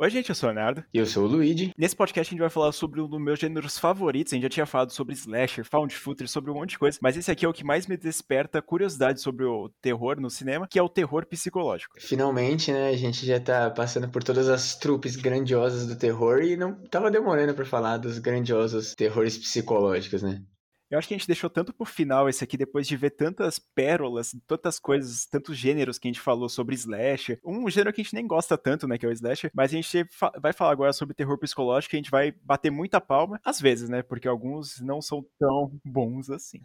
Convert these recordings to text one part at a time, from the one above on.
Oi, gente, eu sou o Leonardo. E eu sou o Luigi. Nesse podcast a gente vai falar sobre um dos meus gêneros favoritos. A gente já tinha falado sobre slasher, found footage, sobre um monte de coisa. Mas esse aqui é o que mais me desperta curiosidade sobre o terror no cinema, que é o terror psicológico. Finalmente, né, a gente já tá passando por todas as trupes grandiosas do terror e não tava demorando para falar dos grandiosos terrores psicológicos, né? Eu acho que a gente deixou tanto pro final esse aqui, depois de ver tantas pérolas, tantas coisas, tantos gêneros que a gente falou sobre slasher. Um gênero que a gente nem gosta tanto, né, que é o slasher, mas a gente vai falar agora sobre terror psicológico, a gente vai bater muita palma, às vezes, né, porque alguns não são tão bons assim.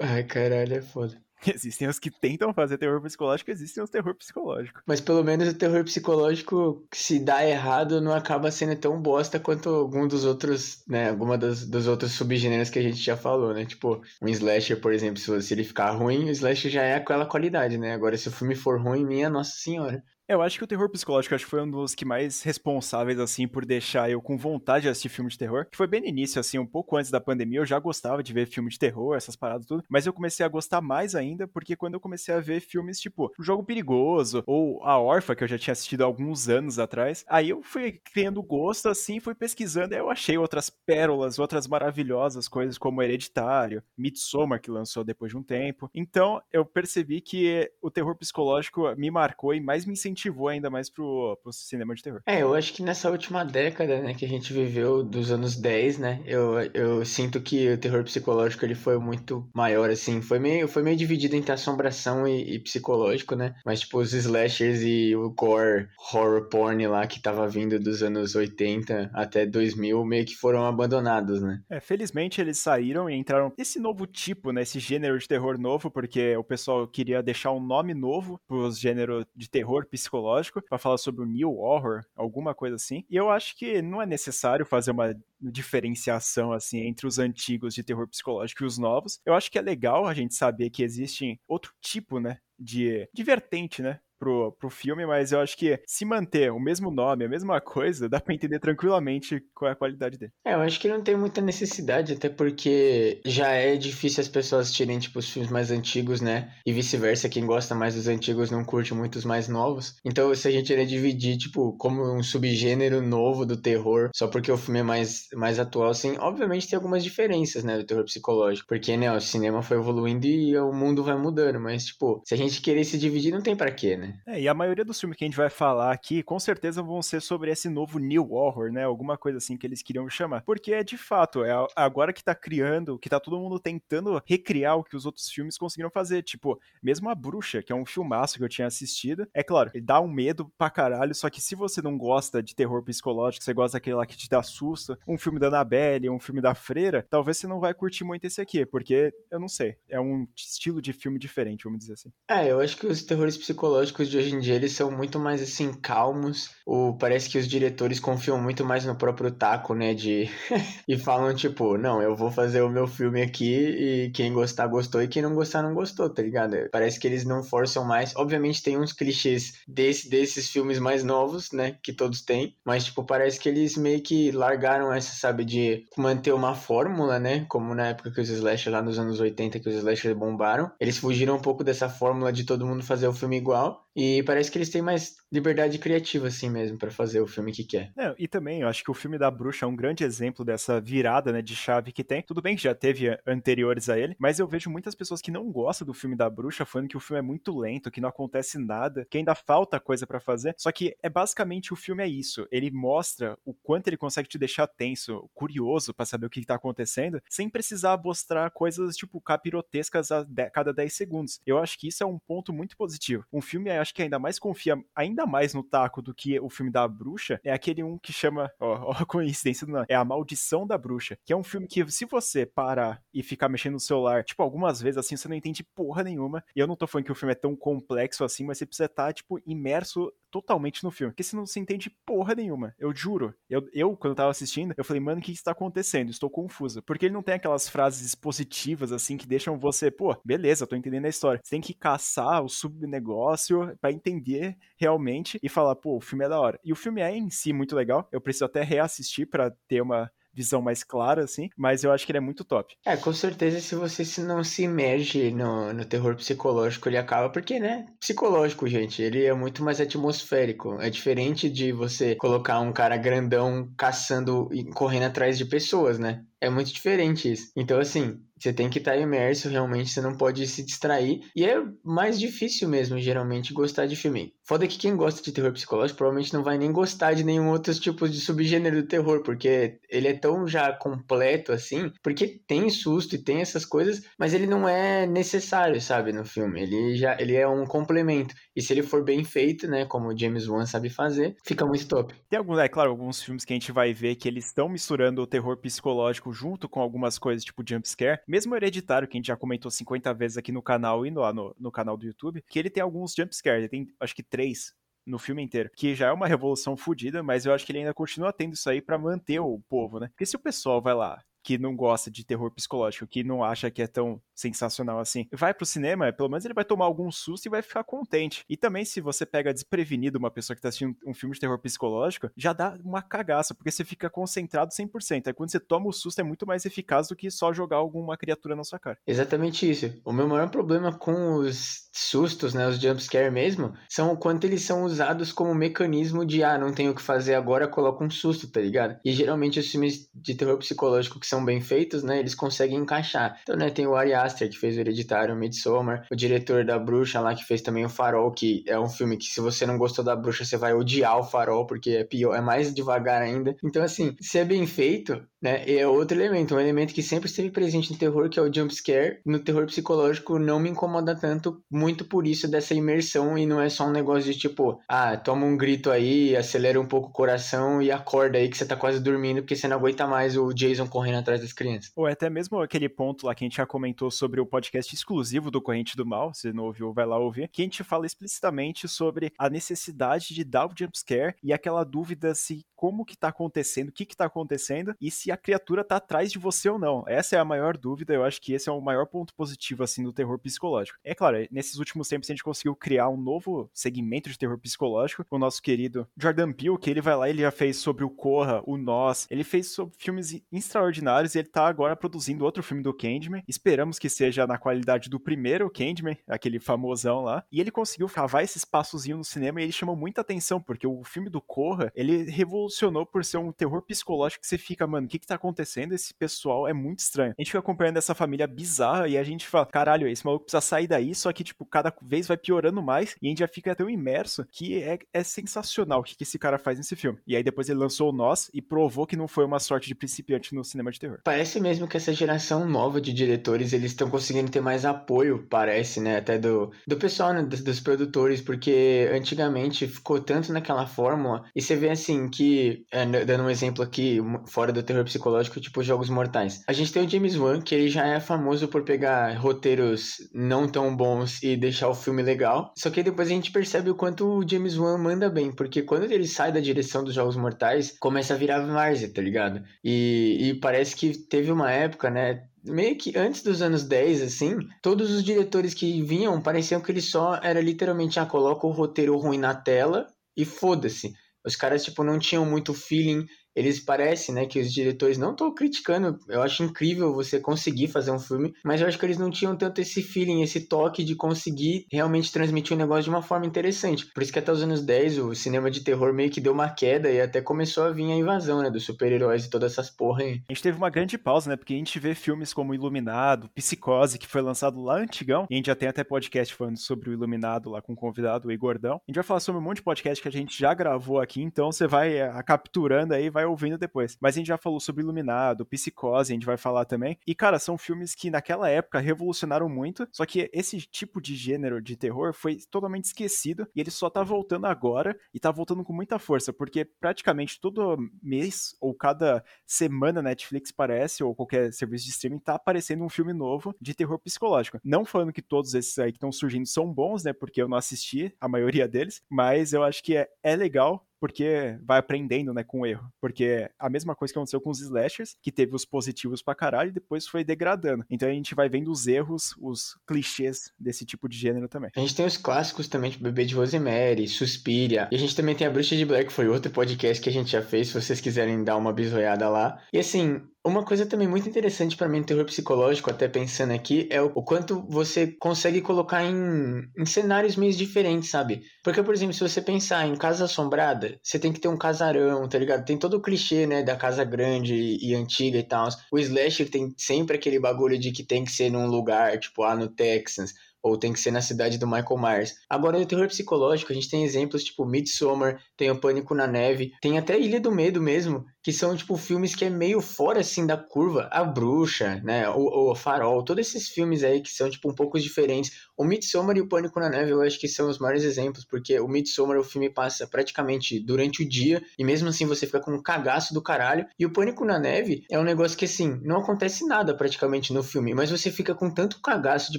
Ai, caralho, é foda. Existem os que tentam fazer terror psicológico, existem os terror psicológico. Mas pelo menos o terror psicológico, se dá errado, não acaba sendo tão bosta quanto algum dos outros, né? Alguma das, dos outros subgêneros que a gente já falou, né? Tipo, um slasher, por exemplo, se ele ficar ruim, o slasher já é aquela qualidade, né? Agora, se o filme for ruim, minha nossa senhora. Eu acho que o terror psicológico acho que foi um dos que mais responsáveis, assim, por deixar eu com vontade de assistir filme de terror. Que foi bem no início, assim, um pouco antes da pandemia, eu já gostava de ver filme de terror, essas paradas tudo. Mas eu comecei a gostar mais ainda, porque quando eu comecei a ver filmes tipo O Jogo Perigoso, ou A Orfa, que eu já tinha assistido há alguns anos atrás, aí eu fui criando gosto, assim, fui pesquisando, aí eu achei outras pérolas, outras maravilhosas coisas, como Hereditário, Midsommar, que lançou depois de um tempo. Então, eu percebi que o terror psicológico me marcou e mais me incentivou incentivou ainda mais pro, pro cinema de terror. É, eu acho que nessa última década, né, que a gente viveu dos anos 10, né, eu, eu sinto que o terror psicológico ele foi muito maior, assim, foi meio, foi meio dividido entre assombração e, e psicológico, né, mas tipo os slashers e o gore horror porn lá que tava vindo dos anos 80 até 2000 meio que foram abandonados, né. É, felizmente eles saíram e entraram esse novo tipo, né, esse gênero de terror novo, porque o pessoal queria deixar um nome novo pros gêneros de terror psicológico psicológico para falar sobre o new horror, alguma coisa assim. E eu acho que não é necessário fazer uma diferenciação assim entre os antigos de terror psicológico e os novos. Eu acho que é legal a gente saber que existe outro tipo, né, de, de vertente, né, pro, pro filme, mas eu acho que se manter o mesmo nome, a mesma coisa, dá pra entender tranquilamente qual é a qualidade dele. É, eu acho que não tem muita necessidade, até porque já é difícil as pessoas tirem, tipo, os filmes mais antigos, né? E vice-versa, quem gosta mais dos antigos não curte muito os mais novos. Então, se a gente iria dividir, tipo, como um subgênero novo do terror, só porque o filme é mais, mais atual, assim, obviamente tem algumas diferenças, né, do terror psicológico. Porque, né, o cinema foi evoluindo e o mundo vai mudando, mas, tipo, se a gente querer se dividir, não tem para quê, né? É, e a maioria dos filmes que a gente vai falar aqui, com certeza vão ser sobre esse novo New Horror, né? Alguma coisa assim que eles queriam chamar. Porque é de fato, é agora que tá criando, que tá todo mundo tentando recriar o que os outros filmes conseguiram fazer. Tipo, mesmo A Bruxa, que é um filmaço que eu tinha assistido. É claro, ele dá um medo pra caralho, só que se você não gosta de terror psicológico, você gosta daquele lá que te dá susto, um filme da Annabelle, um filme da Freira, talvez você não vai curtir muito esse aqui, porque, eu não sei, é um estilo de filme diferente, vamos dizer assim. É, eu acho que os terrores psicológicos de hoje em dia eles são muito mais assim calmos. O parece que os diretores confiam muito mais no próprio taco, né, de e falam tipo, não, eu vou fazer o meu filme aqui e quem gostar gostou e quem não gostar não gostou, tá ligado? Parece que eles não forçam mais. Obviamente tem uns clichês desse, desses filmes mais novos, né, que todos têm, mas tipo, parece que eles meio que largaram essa, sabe, de manter uma fórmula, né, como na época que os slasher lá nos anos 80 que os slashers bombaram. Eles fugiram um pouco dessa fórmula de todo mundo fazer o filme igual e parece que eles têm mais liberdade criativa, assim mesmo, para fazer o filme que quer. É, e também, eu acho que o filme da Bruxa é um grande exemplo dessa virada, né, de chave que tem. Tudo bem que já teve anteriores a ele, mas eu vejo muitas pessoas que não gostam do filme da Bruxa falando que o filme é muito lento, que não acontece nada, que ainda falta coisa para fazer. Só que é basicamente o filme é isso. Ele mostra o quanto ele consegue te deixar tenso, curioso para saber o que tá acontecendo, sem precisar mostrar coisas tipo capirotescas a cada 10 segundos. Eu acho que isso é um ponto muito positivo. Um filme acho que ainda mais confia ainda mais no taco do que o filme da bruxa é aquele um que chama, ó, ó coincidência, não, é A Maldição da Bruxa, que é um filme que se você parar e ficar mexendo no celular, tipo, algumas vezes assim, você não entende porra nenhuma. E eu não tô falando que o filme é tão complexo assim, mas você precisa estar, tá, tipo, imerso totalmente no filme. Porque você não se entende porra nenhuma. Eu juro. Eu, eu quando tava assistindo, eu falei, mano, o que está acontecendo? Estou confuso. Porque ele não tem aquelas frases expositivas, assim, que deixam você, pô, beleza, tô entendendo a história. Você tem que caçar o subnegócio para entender realmente e falar, pô, o filme é da hora. E o filme é em si muito legal. Eu preciso até reassistir para ter uma visão mais clara, assim, mas eu acho que ele é muito top. É, com certeza, se você não se imerge no, no terror psicológico, ele acaba, porque, né? Psicológico, gente, ele é muito mais atmosférico. É diferente de você colocar um cara grandão caçando e correndo atrás de pessoas, né? É muito diferente isso. Então, assim, você tem que estar imerso, realmente, você não pode se distrair. E é mais difícil mesmo, geralmente, gostar de filme. Foda que quem gosta de terror psicológico provavelmente não vai nem gostar de nenhum outro tipo de subgênero do terror, porque ele é tão já completo assim, porque tem susto e tem essas coisas, mas ele não é necessário, sabe, no filme. Ele já ele é um complemento. E se ele for bem feito, né, como o James Wan sabe fazer, fica muito top. Tem alguns, é claro, alguns filmes que a gente vai ver que eles estão misturando o terror psicológico junto com algumas coisas tipo jumpscare, mesmo Hereditário, que a gente já comentou 50 vezes aqui no canal e no, no, no canal do YouTube, que ele tem alguns jumpscares, ele tem acho que três no filme inteiro, que já é uma revolução fodida, mas eu acho que ele ainda continua tendo isso aí para manter o povo, né? Porque se o pessoal vai lá que não gosta de terror psicológico, que não acha que é tão sensacional assim, vai pro cinema, pelo menos ele vai tomar algum susto e vai ficar contente. E também, se você pega desprevenido uma pessoa que tá assistindo um filme de terror psicológico, já dá uma cagaça, porque você fica concentrado 100%. Aí quando você toma o susto é muito mais eficaz do que só jogar alguma criatura na sua cara. Exatamente isso. O meu maior problema com os sustos, né, os jumpscare mesmo, são o quanto eles são usados como mecanismo de, ah, não tenho o que fazer agora, coloca um susto, tá ligado? E geralmente os filmes de terror psicológico que são são bem feitos, né, eles conseguem encaixar. Então, né, tem o Ari Aster, que fez o Hereditário, o Midsommar, o diretor da Bruxa lá, que fez também o Farol, que é um filme que se você não gostou da Bruxa, você vai odiar o Farol, porque é pior, é mais devagar ainda. Então, assim, se é bem feito, né, é outro elemento, um elemento que sempre esteve presente no terror, que é o jump scare. No terror psicológico não me incomoda tanto, muito por isso dessa imersão e não é só um negócio de tipo, ah, toma um grito aí, acelera um pouco o coração e acorda aí que você tá quase dormindo porque você não aguenta mais o Jason correndo atrás das crianças. Ou até mesmo aquele ponto lá que a gente já comentou sobre o podcast exclusivo do Corrente do Mal, se não ouviu, vai lá ouvir, que a gente fala explicitamente sobre a necessidade de dar o jumpscare e aquela dúvida se como que tá acontecendo, o que que tá acontecendo e se a criatura tá atrás de você ou não. Essa é a maior dúvida, eu acho que esse é o maior ponto positivo assim do terror psicológico. É claro, nesses últimos tempos a gente conseguiu criar um novo segmento de terror psicológico com o nosso querido Jordan Peele, que ele vai lá, ele já fez sobre o Corra, o Nós, ele fez sobre filmes extraordinários e ele tá agora produzindo outro filme do Candyman. Esperamos que seja na qualidade do primeiro Candyman, aquele famosão lá. E ele conseguiu cavar esse espaçozinho no cinema e ele chamou muita atenção, porque o filme do Corra, ele revolucionou por ser um terror psicológico que você fica, mano, o que que tá acontecendo? Esse pessoal é muito estranho. A gente fica acompanhando essa família bizarra e a gente fala, caralho, esse maluco precisa sair daí, só que, tipo, cada vez vai piorando mais e a gente já fica tão imerso que é, é sensacional o que, que esse cara faz nesse filme. E aí depois ele lançou o Nós e provou que não foi uma sorte de principiante no cinema de terror. Parece mesmo que essa geração nova de diretores, eles estão conseguindo ter mais apoio, parece, né, até do, do pessoal, né, dos, dos produtores, porque antigamente ficou tanto naquela fórmula e você vê, assim, que, é, dando um exemplo aqui, fora do terror psicológico, tipo Jogos Mortais. A gente tem o James Wan, que ele já é famoso por pegar roteiros não tão bons e deixar o filme legal. Só que depois a gente percebe o quanto o James Wan manda bem, porque quando ele sai da direção dos Jogos Mortais, começa a virar várzea, tá ligado? E, e parece que teve uma época, né, meio que antes dos anos 10, assim, todos os diretores que vinham pareciam que ele só era literalmente, ah, coloca o roteiro ruim na tela e foda-se. Os caras, tipo, não tinham muito feeling eles parecem, né, que os diretores não estou criticando, eu acho incrível você conseguir fazer um filme, mas eu acho que eles não tinham tanto esse feeling, esse toque de conseguir realmente transmitir o um negócio de uma forma interessante. Por isso que até os anos 10 o cinema de terror meio que deu uma queda e até começou a vir a invasão, né, dos super-heróis e todas essas porra aí. A gente teve uma grande pausa, né, porque a gente vê filmes como Iluminado, Psicose, que foi lançado lá antigão, e a gente já tem até podcast falando sobre o Iluminado lá com o convidado, o Igordão. A gente vai falar sobre um monte de podcast que a gente já gravou aqui, então você vai a, eh, capturando aí, vai vai ouvindo depois. Mas a gente já falou sobre Iluminado, Psicose, a gente vai falar também. E, cara, são filmes que naquela época revolucionaram muito, só que esse tipo de gênero de terror foi totalmente esquecido e ele só tá voltando agora e tá voltando com muita força, porque praticamente todo mês ou cada semana Netflix parece, ou qualquer serviço de streaming, tá aparecendo um filme novo de terror psicológico. Não falando que todos esses aí que estão surgindo são bons, né? Porque eu não assisti a maioria deles, mas eu acho que é, é legal porque vai aprendendo, né, com o erro. Porque a mesma coisa que aconteceu com os slashers, que teve os positivos pra caralho e depois foi degradando. Então a gente vai vendo os erros, os clichês desse tipo de gênero também. A gente tem os clássicos também, tipo Bebê de Rosemary, Suspiria. E a gente também tem a Bruxa de Black, foi outro podcast que a gente já fez, se vocês quiserem dar uma bisoiada lá. E assim, uma coisa também muito interessante para mim no terror psicológico, até pensando aqui, é o, quanto você consegue colocar em, em cenários meio diferentes, sabe? Porque, por exemplo, se você pensar em Casa Assombrada, você tem que ter um casarão, tá ligado? Tem todo o clichê, né, da casa grande e, e antiga e tal. O Slasher tem sempre aquele bagulho de que tem que ser num lugar, tipo, lá no Texas ou tem que ser na cidade do Michael Myers. Agora, no terror psicológico, a gente tem exemplos tipo Midsommar, tem o Pânico na Neve, tem até Ilha do Medo mesmo, que são, tipo, filmes que é meio fora, assim, da curva. A Bruxa, né, o, o Farol, todos esses filmes aí que são, tipo, um pouco diferentes. O Midsommar e o Pânico na Neve eu acho que são os maiores exemplos, porque o Midsommar, o filme passa praticamente durante o dia, e mesmo assim você fica com um cagaço do caralho. E o Pânico na Neve é um negócio que, assim, não acontece nada praticamente no filme, mas você fica com tanto cagaço de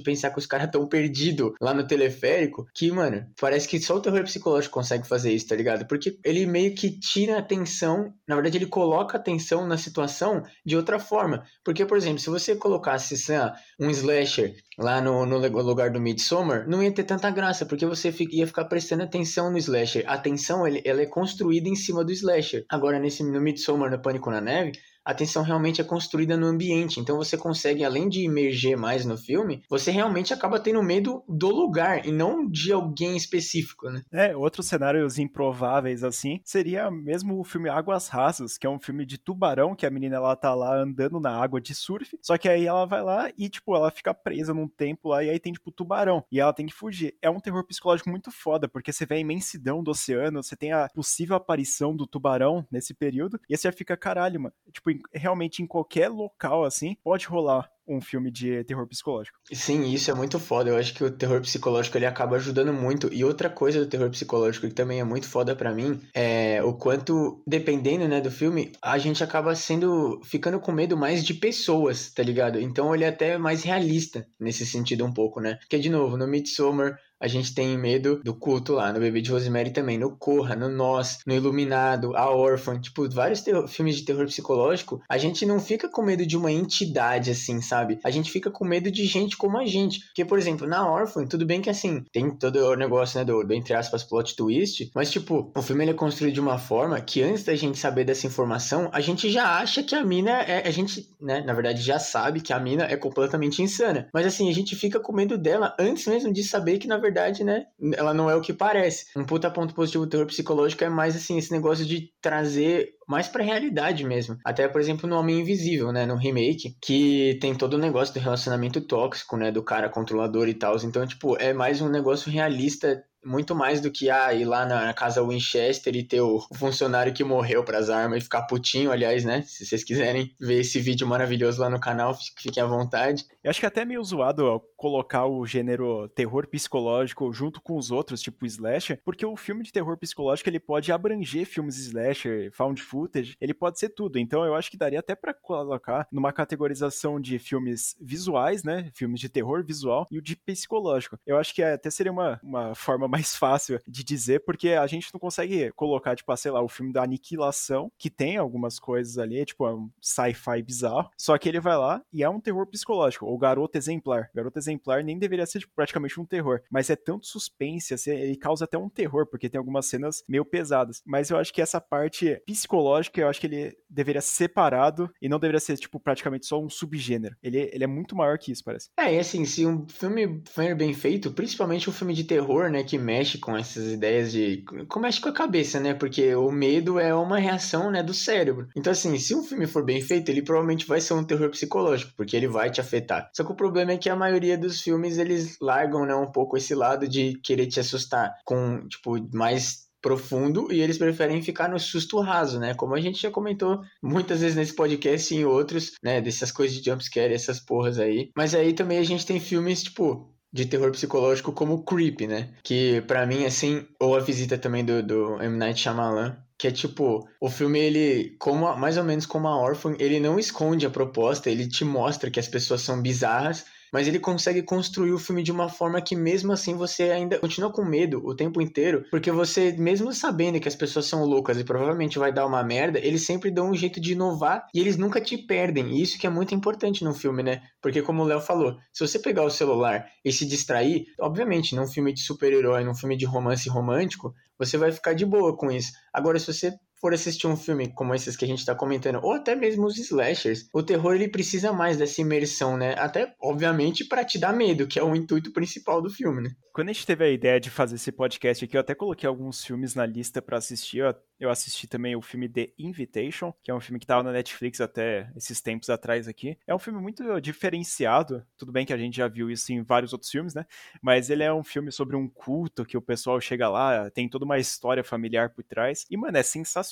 pensar que os caras estão perdido lá no teleférico, que, mano, parece que só o terror psicológico consegue fazer isso, tá ligado? Porque ele meio que tira a atenção, na verdade, ele coloca a atenção na situação de outra forma. Porque, por exemplo, se você colocasse lá, um slasher lá no, no lugar do Midsommar, não ia ter tanta graça, porque você ia ficar prestando atenção no slasher. A atenção, ela é construída em cima do slasher. Agora, nesse, no Midsommar, no Pânico na Neve, a tensão realmente é construída no ambiente. Então você consegue, além de emerger mais no filme, você realmente acaba tendo medo do lugar e não de alguém específico, né? É, outros cenários improváveis assim seria mesmo o filme Águas Rasas, que é um filme de tubarão, que a menina ela tá lá andando na água de surf, só que aí ela vai lá e, tipo, ela fica presa num tempo lá e aí tem, tipo, tubarão. E ela tem que fugir. É um terror psicológico muito foda, porque você vê a imensidão do oceano, você tem a possível aparição do tubarão nesse período, e você fica, caralho, mano. Tipo, realmente em qualquer local, assim, pode rolar um filme de terror psicológico. Sim, isso é muito foda. Eu acho que o terror psicológico ele acaba ajudando muito. E outra coisa do terror psicológico que também é muito foda para mim é o quanto, dependendo, né, do filme, a gente acaba sendo ficando com medo mais de pessoas, tá ligado? Então ele é até mais realista nesse sentido um pouco, né? Porque de novo, no Midsommar a gente tem medo do culto lá, no Bebê de Rosemary também, no Corra, no Nós, no Iluminado, a Orphan, tipo, vários filmes de terror psicológico, a gente não fica com medo de uma entidade assim, sabe? A gente fica com medo de gente como a gente. Porque, por exemplo, na Orphan, tudo bem que assim, tem todo o negócio, né, do, do entre aspas, plot twist, mas tipo, o filme ele é construído de uma forma que antes da gente saber dessa informação, a gente já acha que a mina é, a gente, né, na verdade já sabe que a mina é completamente insana. Mas assim, a gente fica com medo dela antes mesmo de saber que na verdade, né, ela não é o que parece. Um puta ponto positivo do terror psicológico é mais assim, esse negócio de trazer mais pra realidade mesmo. Até, por exemplo, no Homem Invisível, né, no remake, que tem todo o negócio do relacionamento tóxico, né, do cara controlador e tal. Então, tipo, é mais um negócio realista muito mais do que ah, ir lá na casa Winchester e ter o funcionário que morreu para as armas e ficar putinho, aliás, né? Se vocês quiserem ver esse vídeo maravilhoso lá no canal, fiquem à vontade. Eu acho que é até meio zoado colocar o gênero terror psicológico junto com os outros, tipo slasher, porque o filme de terror psicológico ele pode abranger filmes slasher, found footage, ele pode ser tudo. Então eu acho que daria até para colocar numa categorização de filmes visuais, né? Filmes de terror visual e o de psicológico. Eu acho que até seria uma, uma forma mais fácil de dizer, porque a gente não consegue colocar, tipo, ah, sei lá, o filme da aniquilação, que tem algumas coisas ali, tipo, é um sci-fi bizarro, só que ele vai lá e é um terror psicológico, ou Garoto Exemplar. Garoto Exemplar nem deveria ser, tipo, praticamente um terror, mas é tanto suspense, assim, ele causa até um terror, porque tem algumas cenas meio pesadas. Mas eu acho que essa parte psicológica, eu acho que ele deveria ser separado e não deveria ser, tipo, praticamente só um subgênero. Ele, ele é muito maior que isso, parece. É, e assim, se um filme for bem feito, principalmente um filme de terror, né, que mexe com essas ideias de. mexe com a cabeça, né? Porque o medo é uma reação, né, do cérebro. Então, assim, se um filme for bem feito, ele provavelmente vai ser um terror psicológico, porque ele vai te afetar. Só que o problema é que a maioria dos filmes eles largam, né, um pouco esse lado de querer te assustar com, tipo, mais profundo e eles preferem ficar no susto raso, né? Como a gente já comentou muitas vezes nesse podcast e em outros, né? Dessas coisas de jumpscare, essas porras aí. Mas aí também a gente tem filmes, tipo, de terror psicológico como Creep, né? Que para mim, assim, ou a visita também do, do M. Night Shyamalan, que é tipo, o filme ele, como mais ou menos como a Orphan, ele não esconde a proposta, ele te mostra que as pessoas são bizarras mas ele consegue construir o filme de uma forma que mesmo assim você ainda continua com medo o tempo inteiro, porque você, mesmo sabendo que as pessoas são loucas e provavelmente vai dar uma merda, eles sempre dão um jeito de inovar e eles nunca te perdem. E isso que é muito importante no filme, né? Porque como o Léo falou, se você pegar o celular e se distrair, obviamente, num filme de super-herói, num filme de romance romântico, você vai ficar de boa com isso. Agora, se você for assistir um filme como esses que a gente tá comentando, ou até mesmo os slashers, o terror ele precisa mais dessa imersão, né? Até, obviamente, para te dar medo, que é o intuito principal do filme, né? Quando a gente teve a ideia de fazer esse podcast aqui, eu até coloquei alguns filmes na lista para assistir. Eu assisti também o filme The Invitation, que é um filme que tava na Netflix até esses tempos atrás aqui. É um filme muito diferenciado. Tudo bem que a gente já viu isso em vários outros filmes, né? Mas ele é um filme sobre um culto que o pessoal chega lá, tem toda uma história familiar por trás. E, mano, é sensacional.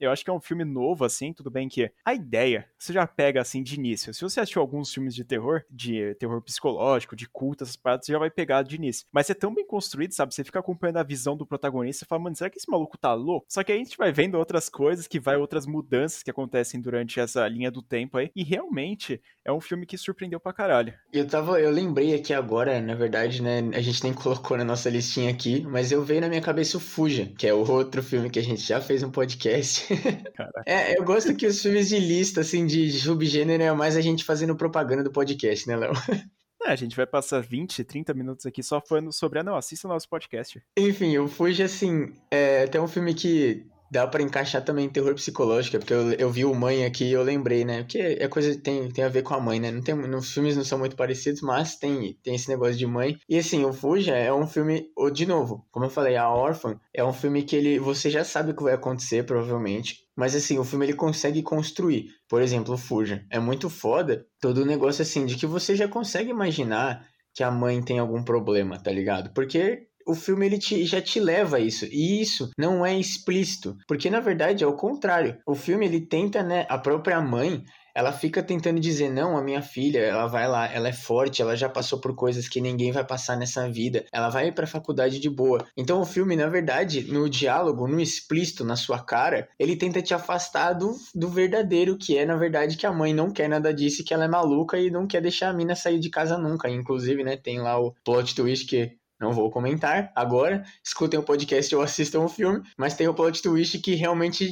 Eu acho que é um filme novo, assim. Tudo bem que a ideia, você já pega assim de início. Se você assistiu alguns filmes de terror, de terror psicológico, de culto, essas paradas, você já vai pegar de início. Mas é tão bem construído, sabe? Você fica acompanhando a visão do protagonista e fala, mano, será que esse maluco tá louco? Só que aí a gente vai vendo outras coisas, que vai outras mudanças que acontecem durante essa linha do tempo aí. E realmente é um filme que surpreendeu pra caralho. Eu tava, eu lembrei aqui agora, na verdade, né? A gente nem colocou na nossa listinha aqui, mas eu veio na minha cabeça o Fuja, que é o outro filme que a gente já fez um podcast. é, eu gosto que os filmes de lista, assim, de subgênero é mais a gente fazendo propaganda do podcast, né, Léo? É, a gente vai passar 20, 30 minutos aqui só falando sobre. Ah, não, assista o nosso podcast. Enfim, o Fuji, assim, é até um filme que dá para encaixar também terror psicológico, porque eu, eu vi o Mãe aqui e eu lembrei, né? Porque é coisa tem, tem a ver com a mãe, né? Não tem, nos filmes não são muito parecidos, mas tem, tem esse negócio de mãe. E assim, o Fuja é um filme, de novo, como eu falei, a Orphan é um filme que ele você já sabe o que vai acontecer, provavelmente. Mas assim, o filme ele consegue construir. Por exemplo, o Fuja. É muito foda todo o negócio assim, de que você já consegue imaginar que a mãe tem algum problema, tá ligado? Porque o filme ele te, já te leva a isso. E isso não é explícito, porque na verdade é o contrário. O filme ele tenta, né, a própria mãe, ela fica tentando dizer não, a minha filha, ela vai lá, ela é forte, ela já passou por coisas que ninguém vai passar nessa vida. Ela vai para faculdade de boa. Então o filme, na verdade, no diálogo, no explícito, na sua cara, ele tenta te afastar do, do verdadeiro, que é na verdade que a mãe não quer nada disso, que ela é maluca e não quer deixar a mina sair de casa nunca. Inclusive, né, tem lá o plot twist que não vou comentar agora. Escutem o podcast ou assistam o filme. Mas tem o plot twist que realmente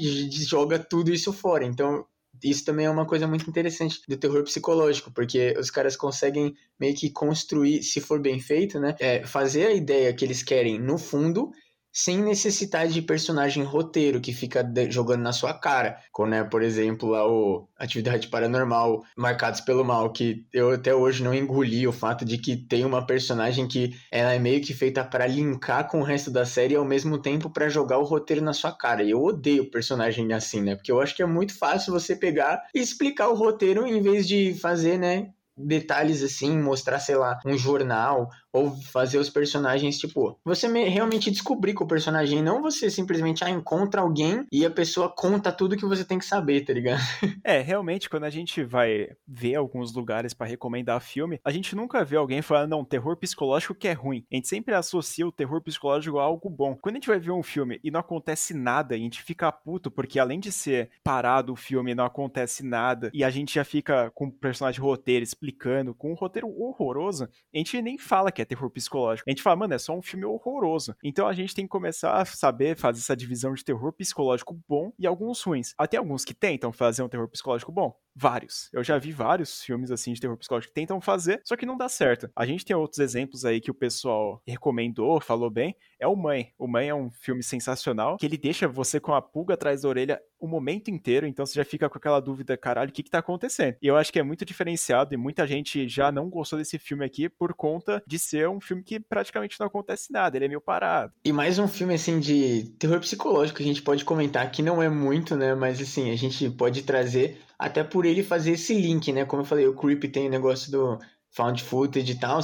joga tudo isso fora. Então, isso também é uma coisa muito interessante do terror psicológico, porque os caras conseguem meio que construir, se for bem feito, né? É, fazer a ideia que eles querem no fundo sem necessidade de personagem roteiro que fica jogando na sua cara. Como, né, por exemplo, lá o Atividade Paranormal, Marcados pelo Mal, que eu até hoje não engoli o fato de que tem uma personagem que ela é meio que feita para linkar com o resto da série e ao mesmo tempo para jogar o roteiro na sua cara. E eu odeio personagem assim, né? Porque eu acho que é muito fácil você pegar e explicar o roteiro em vez de fazer, né, detalhes assim, mostrar, sei lá, um jornal ou fazer os personagens, tipo, você realmente descobrir com o personagem, não você simplesmente ah, encontra alguém e a pessoa conta tudo que você tem que saber, tá ligado? É, realmente, quando a gente vai ver alguns lugares para recomendar filme, a gente nunca vê alguém falando, não, terror psicológico que é ruim. A gente sempre associa o terror psicológico a algo bom. Quando a gente vai ver um filme e não acontece nada, a gente fica puto, porque além de ser parado o filme, não acontece nada, e a gente já fica com o personagem roteiro explicando, com um roteiro horroroso, a gente nem fala que que é terror psicológico. A gente fala, mano, é só um filme horroroso. Então a gente tem que começar a saber fazer essa divisão de terror psicológico bom e alguns ruins. Até alguns que tentam fazer um terror psicológico bom. Vários. Eu já vi vários filmes assim de terror psicológico que tentam fazer, só que não dá certo. A gente tem outros exemplos aí que o pessoal recomendou, falou bem. É o Mãe. O Mãe é um filme sensacional que ele deixa você com a pulga atrás da orelha o momento inteiro, então você já fica com aquela dúvida, caralho, o que que tá acontecendo? E eu acho que é muito diferenciado e muita gente já não gostou desse filme aqui por conta de ser um filme que praticamente não acontece nada, ele é meio parado. E mais um filme, assim, de terror psicológico a gente pode comentar, que não é muito, né, mas assim, a gente pode trazer até por ele fazer esse link, né? Como eu falei, o Creep tem o negócio do found footage e tal.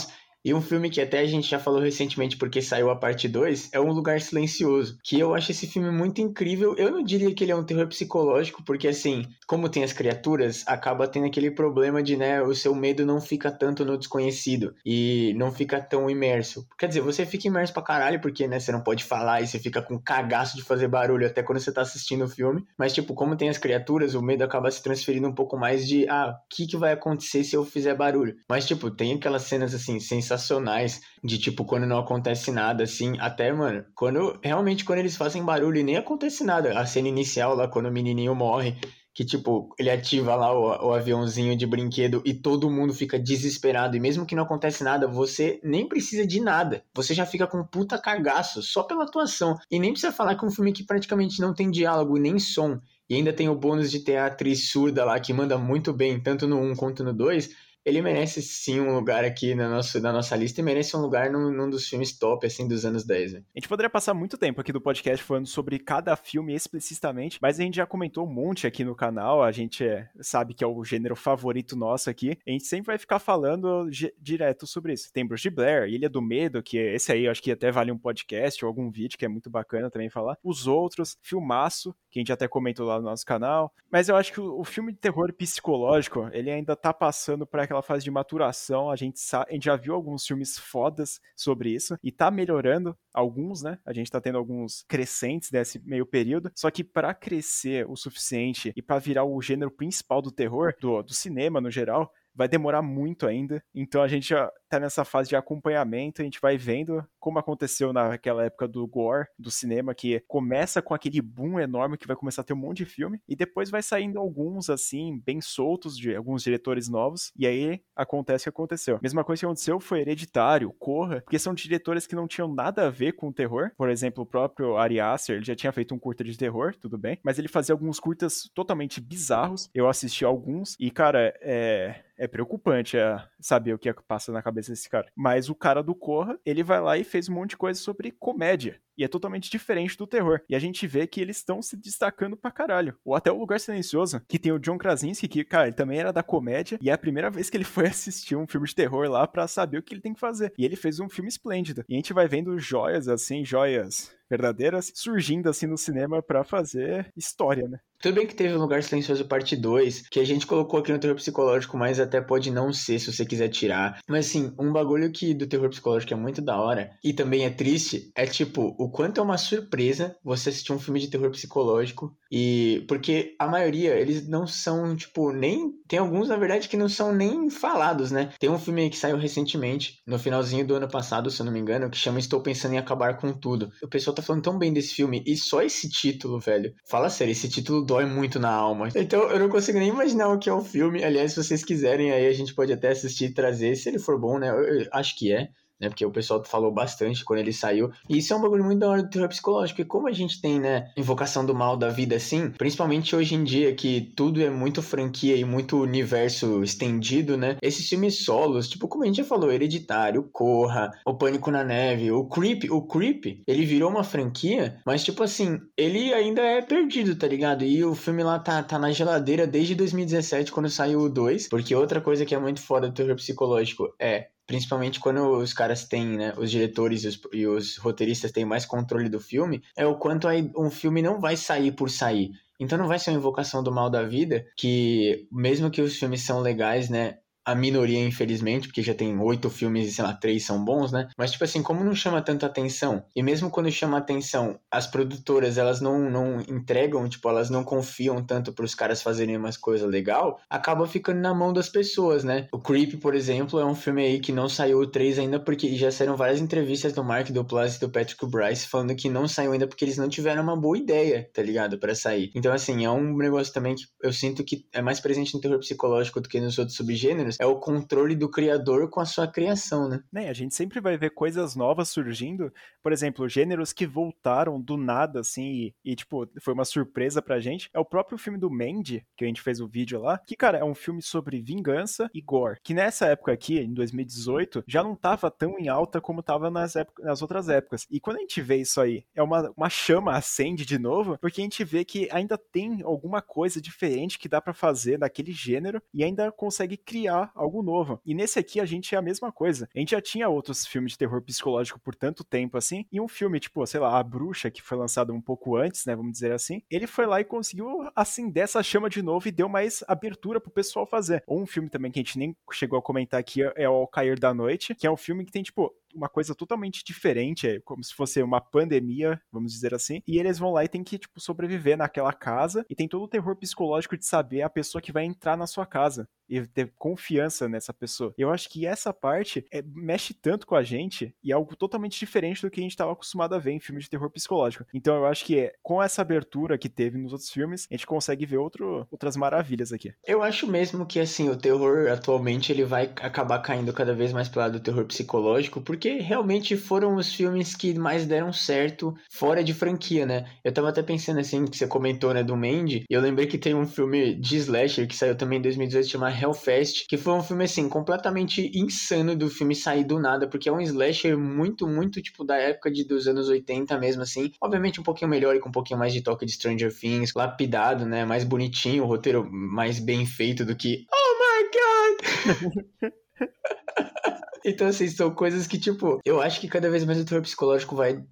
E um filme que até a gente já falou recentemente porque saiu a parte 2 é Um Lugar Silencioso, que eu acho esse filme muito incrível. Eu não diria que ele é um terror psicológico, porque assim, como tem as criaturas, acaba tendo aquele problema de, né, o seu medo não fica tanto no desconhecido e não fica tão imerso. Quer dizer, você fica imerso pra caralho, porque, né, você não pode falar e você fica com cagaço de fazer barulho até quando você tá assistindo o filme. Mas, tipo, como tem as criaturas, o medo acaba se transferindo um pouco mais de, ah, o que, que vai acontecer se eu fizer barulho? Mas, tipo, tem aquelas cenas, assim, sensacionais de, tipo, quando não acontece nada, assim, até, mano, quando, realmente, quando eles fazem barulho e nem acontece nada. A cena inicial lá, quando o menininho morre, que, tipo, ele ativa lá o, o, aviãozinho de brinquedo e todo mundo fica desesperado. E mesmo que não acontece nada, você nem precisa de nada. Você já fica com puta cagaço só pela atuação. E nem precisa falar que é um filme que praticamente não tem diálogo nem som. E ainda tem o bônus de ter a atriz surda lá que manda muito bem, tanto no 1 quanto no 2 ele merece sim um lugar aqui na nossa, na nossa lista e merece um lugar num, num dos filmes top, assim, dos anos 10. Né? A gente poderia passar muito tempo aqui do podcast falando sobre cada filme explicitamente, mas a gente já comentou um monte aqui no canal, a gente é, sabe que é o gênero favorito nosso aqui, a gente sempre vai ficar falando direto sobre isso. Tem Bruce de Blair, Ilha do Medo, que esse aí acho que até vale um podcast ou algum vídeo, que é muito bacana também falar. Os outros, Filmaço, que a gente até comentou lá no nosso canal, mas eu acho que o, filme de terror psicológico, ele ainda tá passando por aquela fase de maturação, a gente, a gente já viu alguns filmes fodas sobre isso e tá melhorando alguns, né? A gente tá tendo alguns crescentes desse meio período, só que para crescer o suficiente e para virar o gênero principal do terror, do, do cinema no geral, vai demorar muito ainda. Então a gente já tá nessa fase de acompanhamento, a gente vai vendo como aconteceu naquela época do gore, do cinema, que começa com aquele boom enorme que vai começar a ter um monte de filme, e depois vai saindo alguns, assim, bem soltos, de alguns diretores novos, e aí acontece o que aconteceu. Mesma coisa que aconteceu foi Hereditário, Corra, porque são diretores que não tinham nada a ver com o terror. Por exemplo, o próprio Ari Aster, ele já tinha feito um curta de terror, tudo bem, mas ele fazia alguns curtas totalmente bizarros. Eu assisti alguns, e, cara, é, é preocupante é, saber o que passa na cabeça desse cara. Mas o cara do Corra, ele vai lá e fez um monte de coisa sobre comédia. E é totalmente diferente do terror. E a gente vê que eles estão se destacando pra caralho. Ou até o Lugar Silencioso, que tem o John Krasinski, que, cara, ele também era da comédia. E é a primeira vez que ele foi assistir um filme de terror lá para saber o que ele tem que fazer. E ele fez um filme esplêndido. E a gente vai vendo joias, assim, joias verdadeiras surgindo assim no cinema para fazer história, né? Tudo bem que teve um Lugar Silencioso parte 2, que a gente colocou aqui no terror psicológico, mas até pode não ser se você quiser tirar. Mas assim, um bagulho que do terror psicológico é muito da hora e também é triste, é tipo, o quanto é uma surpresa você assistir um filme de terror psicológico e porque a maioria eles não são, tipo, nem tem alguns na verdade que não são nem falados, né? Tem um filme que saiu recentemente, no finalzinho do ano passado, se eu não me engano, que chama Estou pensando em acabar com tudo. O pessoal tá falando tão bem desse filme e só esse título, velho. Fala sério, esse título dói muito na alma. Então eu não consigo nem imaginar o que é o filme. Aliás, se vocês quiserem, aí a gente pode até assistir e trazer, se ele for bom, né? Eu acho que é né? Porque o pessoal falou bastante quando ele saiu. E isso é um bagulho muito da hora do terror psicológico. E como a gente tem, né, invocação do mal da vida assim, principalmente hoje em dia que tudo é muito franquia e muito universo estendido, né? Esses filmes solos, tipo, como a gente já falou, Hereditário, Corra, O Pânico na Neve, o Creep, o Creep, ele virou uma franquia, mas tipo assim, ele ainda é perdido, tá ligado? E o filme lá tá, tá na geladeira desde 2017, quando saiu o 2, porque outra coisa que é muito foda do terror psicológico é principalmente quando os caras têm, né, os diretores e os, e os, roteiristas têm mais controle do filme, é o quanto aí um filme não vai sair por sair. Então não vai ser uma invocação do mal da vida, que mesmo que os filmes são legais, né, a minoria, infelizmente, porque já tem oito filmes e, sei lá, três são bons, né? Mas, tipo assim, como não chama tanta atenção? E mesmo quando chama atenção, as produtoras, elas não, não entregam, tipo, elas não confiam tanto para os caras fazerem umas coisas legal, acaba ficando na mão das pessoas, né? O Creep, por exemplo, é um filme aí que não saiu o 3 ainda, porque já saíram várias entrevistas do Mark Duplass e do Patrick Bryce falando que não saiu ainda porque eles não tiveram uma boa ideia, tá ligado? para sair. Então, assim, é um negócio também que eu sinto que é mais presente no terror psicológico do que nos outros subgêneros, é o controle do criador com a sua criação, né? né? A gente sempre vai ver coisas novas surgindo, por exemplo, gêneros que voltaram do nada, assim, e, e, tipo, foi uma surpresa pra gente. É o próprio filme do Mandy, que a gente fez o vídeo lá, que, cara, é um filme sobre vingança e gore, que nessa época aqui, em 2018, já não tava tão em alta como tava nas, nas outras épocas. E quando a gente vê isso aí, é uma, uma chama acende de novo, porque a gente vê que ainda tem alguma coisa diferente que dá para fazer naquele gênero e ainda consegue criar algo novo. E nesse aqui a gente é a mesma coisa. A gente já tinha outros filmes de terror psicológico por tanto tempo assim, e um filme tipo, sei lá, A Bruxa, que foi lançado um pouco antes, né, vamos dizer assim, ele foi lá e conseguiu acender essa chama de novo e deu mais abertura pro pessoal fazer. Ou um filme também que a gente nem chegou a comentar aqui é o Cair da Noite, que é um filme que tem tipo uma coisa totalmente diferente, é como se fosse uma pandemia, vamos dizer assim, e eles vão lá e tem que, tipo, sobreviver naquela casa, e tem todo o terror psicológico de saber a pessoa que vai entrar na sua casa e ter confiança nessa pessoa. Eu acho que essa parte é, mexe tanto com a gente e é algo totalmente diferente do que a gente estava acostumado a ver em filmes de terror psicológico. Então eu acho que é, com essa abertura que teve nos outros filmes, a gente consegue ver outro, outras maravilhas aqui. Eu acho mesmo que assim, o terror atualmente ele vai acabar caindo cada vez mais pro lado do terror psicológico, porque realmente foram os filmes que mais deram certo fora de franquia, né? Eu tava até pensando assim, que você comentou, né, do Mandy, e eu lembrei que tem um filme de slasher que saiu também em 2018 chamado Hellfest, que foi um filme assim completamente insano do filme sair do nada, porque é um slasher muito, muito tipo da época de, dos anos 80 mesmo assim. Obviamente um pouquinho melhor e com um pouquinho mais de toque de Stranger Things, lapidado, né, mais bonitinho, o roteiro mais bem feito do que Oh my god. então assim, são coisas que tipo, eu acho que cada vez mais o terror psicológico vai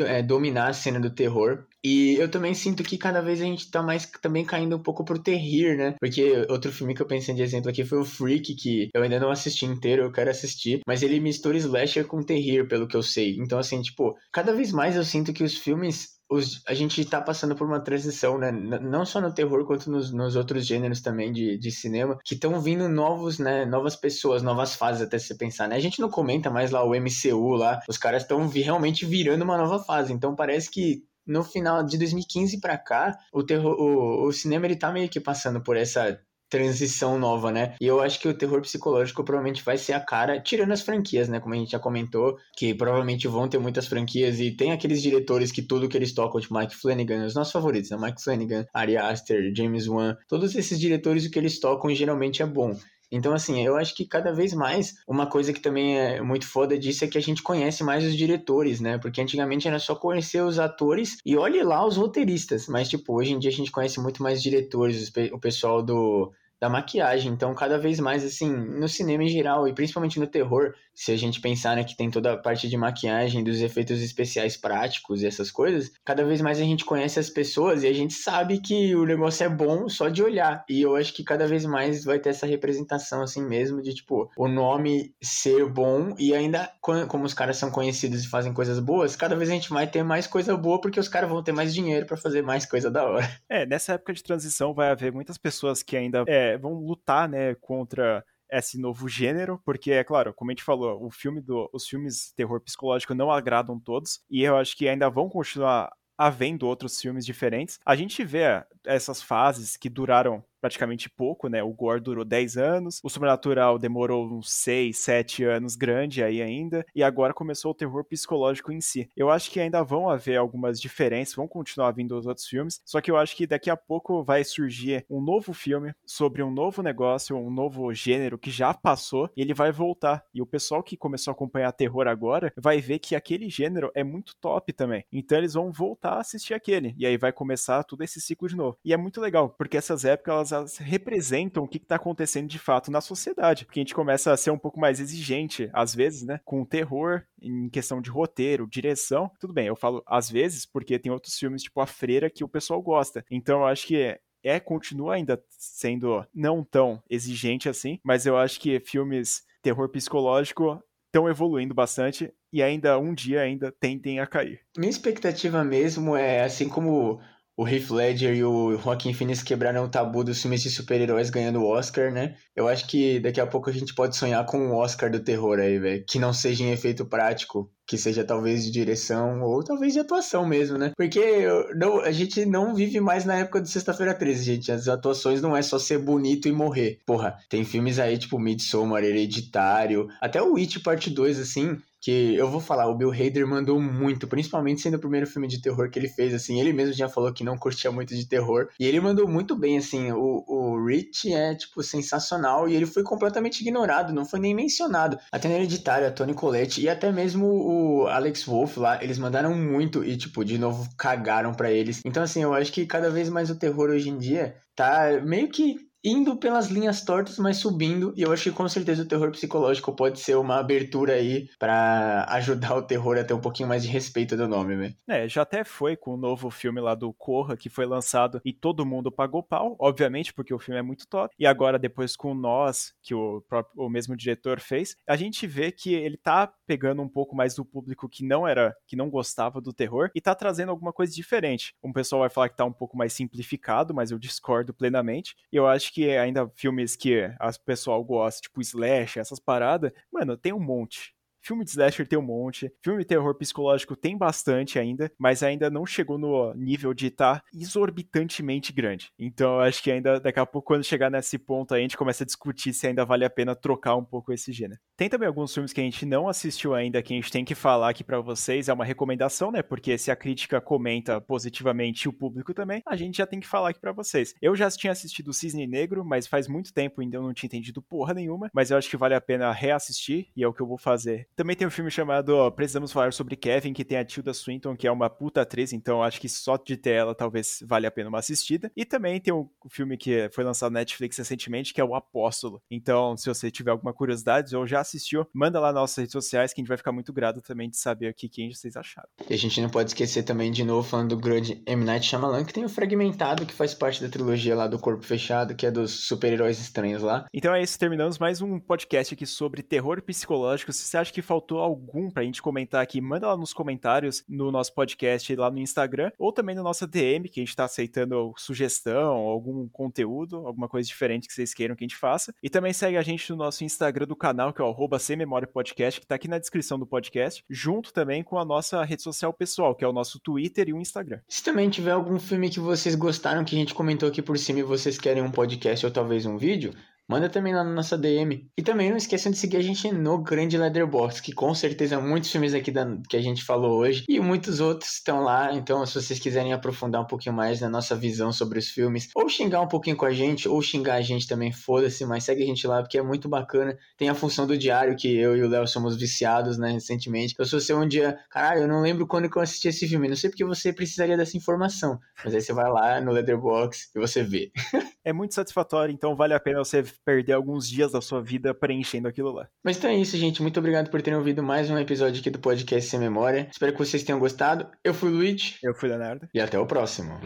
é, dominar a cena do terror. E eu também sinto que cada vez a gente tá mais também caindo um pouco pro terrir, né? Porque outro filme que eu pensei de exemplo aqui foi o Freak, que eu ainda não assisti inteiro, eu quero assistir, mas ele mistura slasher com terrir, pelo que eu sei. Então, assim, tipo, cada vez mais eu sinto que os filmes os, a gente está passando por uma transição, né? Não só no terror, quanto nos, nos outros gêneros também de, de cinema, que estão vindo novos, né? Novas pessoas, novas fases até se pensar, né? A gente não comenta mais lá o MCU lá, os caras estão realmente virando uma nova fase. Então parece que no final de 2015 para cá, o, terror, o, o cinema ele tá meio que passando por essa transição nova, né? E eu acho que o terror psicológico provavelmente vai ser a cara, tirando as franquias, né? Como a gente já comentou, que provavelmente vão ter muitas franquias e tem aqueles diretores que tudo que eles tocam, tipo Mike Flanagan, os nossos favoritos, né? Mike Flanagan, Ari Aster, James Wan, todos esses diretores o que eles tocam geralmente é bom. Então, assim, eu acho que cada vez mais, uma coisa que também é muito foda disso é que a gente conhece mais os diretores, né? Porque antigamente era só conhecer os atores e olhe lá os roteiristas. Mas, tipo, hoje em dia a gente conhece muito mais diretores, o pessoal do da maquiagem. Então, cada vez mais, assim, no cinema em geral, e principalmente no terror, se a gente pensar né, que tem toda a parte de maquiagem, dos efeitos especiais práticos e essas coisas, cada vez mais a gente conhece as pessoas e a gente sabe que o negócio é bom só de olhar. E eu acho que cada vez mais vai ter essa representação, assim mesmo, de tipo, o nome ser bom e ainda, como os caras são conhecidos e fazem coisas boas, cada vez a gente vai ter mais coisa boa porque os caras vão ter mais dinheiro para fazer mais coisa da hora. É, nessa época de transição vai haver muitas pessoas que ainda é, vão lutar, né, contra esse novo gênero, porque é claro, como a gente falou, o filme do, os filmes terror psicológico não agradam todos, e eu acho que ainda vão continuar havendo outros filmes diferentes. A gente vê essas fases que duraram praticamente pouco, né? O Gore durou 10 anos, o Sobrenatural demorou uns 6, 7 anos, grande aí ainda, e agora começou o terror psicológico em si. Eu acho que ainda vão haver algumas diferenças, vão continuar vindo os outros filmes, só que eu acho que daqui a pouco vai surgir um novo filme sobre um novo negócio, um novo gênero que já passou e ele vai voltar. E o pessoal que começou a acompanhar terror agora vai ver que aquele gênero é muito top também. Então eles vão voltar a assistir aquele, e aí vai começar todo esse ciclo de novo. E é muito legal, porque essas épocas elas representam o que está acontecendo de fato na sociedade. Porque a gente começa a ser um pouco mais exigente, às vezes, né? Com o terror, em questão de roteiro, direção. Tudo bem, eu falo às vezes, porque tem outros filmes, tipo A Freira, que o pessoal gosta. Então eu acho que é, continua ainda sendo não tão exigente assim, mas eu acho que filmes terror psicológico estão evoluindo bastante e ainda um dia ainda tendem a cair. Minha expectativa mesmo é assim como o Heath Ledger e o Joaquin Phoenix quebraram o tabu dos filmes de super-heróis ganhando o Oscar, né? Eu acho que daqui a pouco a gente pode sonhar com um Oscar do terror aí, velho. Que não seja em efeito prático, que seja talvez de direção ou talvez de atuação mesmo, né? Porque não, a gente não vive mais na época de Sexta-feira 13, gente. As atuações não é só ser bonito e morrer. Porra, tem filmes aí tipo Midsommar, Hereditário, até o Witch Parte 2, assim, que eu vou falar, o Bill Hader mandou muito, principalmente sendo o primeiro filme de terror que ele fez, assim, ele mesmo já falou que não curtia muito de terror, e ele mandou muito bem, assim, o, o Rich é, tipo, sensacional, e ele foi completamente ignorado, não foi nem mencionado. Até no Hereditário, a Tony Collette e até mesmo o Alex Wolff lá, eles mandaram muito e, tipo, de novo, cagaram para eles. Então, assim, eu acho que cada vez mais o terror hoje em dia tá meio que indo pelas linhas tortas, mas subindo. E eu acho que com certeza o terror psicológico pode ser uma abertura aí para ajudar o terror a ter um pouquinho mais de respeito do nome, velho. É, já até foi com o novo filme lá do Corra, que foi lançado e todo mundo pagou pau, obviamente, porque o filme é muito top. E agora, depois com Nós, que o, próprio, o mesmo diretor fez, a gente vê que ele tá pegando um pouco mais do público que não era, que não gostava do terror e tá trazendo alguma coisa diferente. Um pessoal vai falar que tá um pouco mais simplificado, mas eu discordo plenamente. E eu acho que ainda filmes que as pessoal gosta, tipo Slash, essas paradas, mano, tem um monte. Filme de slasher tem um monte, filme de terror psicológico tem bastante ainda, mas ainda não chegou no nível de estar tá exorbitantemente grande. Então eu acho que ainda daqui a pouco, quando chegar nesse ponto aí, a gente começa a discutir se ainda vale a pena trocar um pouco esse gênero. Tem também alguns filmes que a gente não assistiu ainda, que a gente tem que falar aqui para vocês, é uma recomendação, né? Porque se a crítica comenta positivamente e o público também, a gente já tem que falar aqui para vocês. Eu já tinha assistido Cisne Negro, mas faz muito tempo ainda eu não tinha entendido porra nenhuma, mas eu acho que vale a pena reassistir e é o que eu vou fazer também tem um filme chamado Precisamos Falar sobre Kevin, que tem a Tilda Swinton, que é uma puta atriz, então acho que só de ter ela talvez valha a pena uma assistida. E também tem um filme que foi lançado na Netflix recentemente, que é O Apóstolo. Então, se você tiver alguma curiosidade ou já assistiu, manda lá nas nossas redes sociais, que a gente vai ficar muito grato também de saber o que, que vocês acharam. E a gente não pode esquecer também, de novo, falando do grande M. Night Shyamalan, que tem o Fragmentado, que faz parte da trilogia lá do Corpo Fechado, que é dos super-heróis estranhos lá. Então é isso, terminamos mais um podcast aqui sobre terror psicológico. Se você acha que faltou algum pra gente comentar aqui, manda lá nos comentários no nosso podcast lá no Instagram, ou também no nosso DM, que a gente tá aceitando sugestão, algum conteúdo, alguma coisa diferente que vocês queiram que a gente faça. E também segue a gente no nosso Instagram do canal, que é o arroba Memória Podcast, que tá aqui na descrição do podcast, junto também com a nossa rede social pessoal, que é o nosso Twitter e o Instagram. Se também tiver algum filme que vocês gostaram, que a gente comentou aqui por cima e vocês querem um podcast ou talvez um vídeo, Manda também lá na nossa DM. E também não esqueçam de seguir a gente no Grande Leatherbox, que com certeza muitos filmes aqui da, que a gente falou hoje e muitos outros estão lá. Então, se vocês quiserem aprofundar um pouquinho mais na nossa visão sobre os filmes, ou xingar um pouquinho com a gente, ou xingar a gente também, foda-se, mas segue a gente lá porque é muito bacana. Tem a função do diário, que eu e o Léo somos viciados, né, recentemente. Então, se você um dia, caralho, eu não lembro quando que eu assisti esse filme, não sei porque você precisaria dessa informação. Mas aí você vai lá no Leatherbox e você vê. é muito satisfatório, então vale a pena você perder alguns dias da sua vida preenchendo aquilo lá. Mas então é isso, gente. Muito obrigado por terem ouvido mais um episódio aqui do podcast Sem Memória. Espero que vocês tenham gostado. Eu fui o Luigi. Eu fui o Leonardo. E até o próximo.